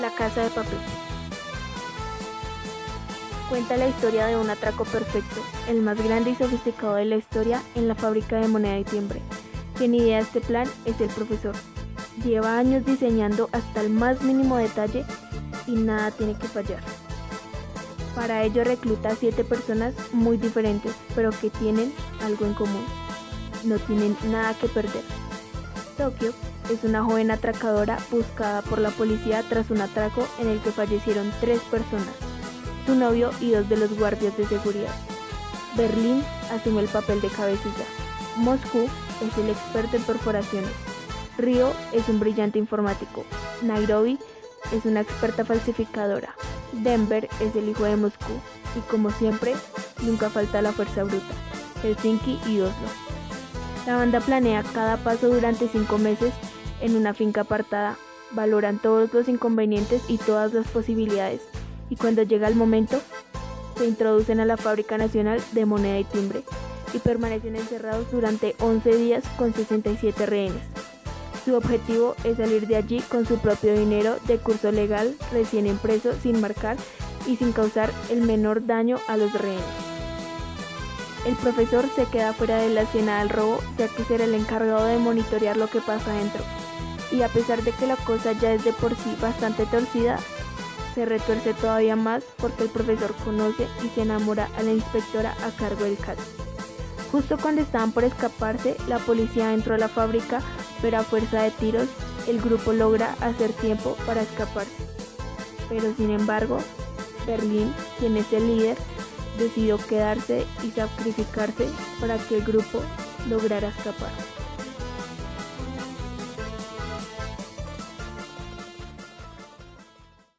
La Casa de Papel. Cuenta la historia de un atraco perfecto, el más grande y sofisticado de la historia en la fábrica de moneda y timbre. Quien idea este plan es el profesor. Lleva años diseñando hasta el más mínimo detalle y nada tiene que fallar. Para ello recluta a siete personas muy diferentes, pero que tienen algo en común. No tienen nada que perder. Tokio es una joven atracadora buscada por la policía tras un atraco en el que fallecieron tres personas, su novio y dos de los guardias de seguridad. Berlín asume el papel de cabecilla. Moscú es el experto en perforaciones. Río es un brillante informático. Nairobi es una experta falsificadora. Denver es el hijo de Moscú. Y como siempre, nunca falta la fuerza bruta. Helsinki y Oslo. La banda planea cada paso durante cinco meses en una finca apartada, valoran todos los inconvenientes y todas las posibilidades, y cuando llega el momento, se introducen a la Fábrica Nacional de Moneda y Timbre y permanecen encerrados durante 11 días con 67 rehenes. Su objetivo es salir de allí con su propio dinero de curso legal recién impreso sin marcar y sin causar el menor daño a los rehenes. El profesor se queda fuera de la escena del robo ya que será el encargado de monitorear lo que pasa dentro y a pesar de que la cosa ya es de por sí bastante torcida, se retuerce todavía más porque el profesor conoce y se enamora a la inspectora a cargo del caso. Justo cuando estaban por escaparse, la policía entró a la fábrica, pero a fuerza de tiros, el grupo logra hacer tiempo para escaparse. Pero sin embargo, Berlín, quien es el líder, decidió quedarse y sacrificarse para que el grupo lograra escapar.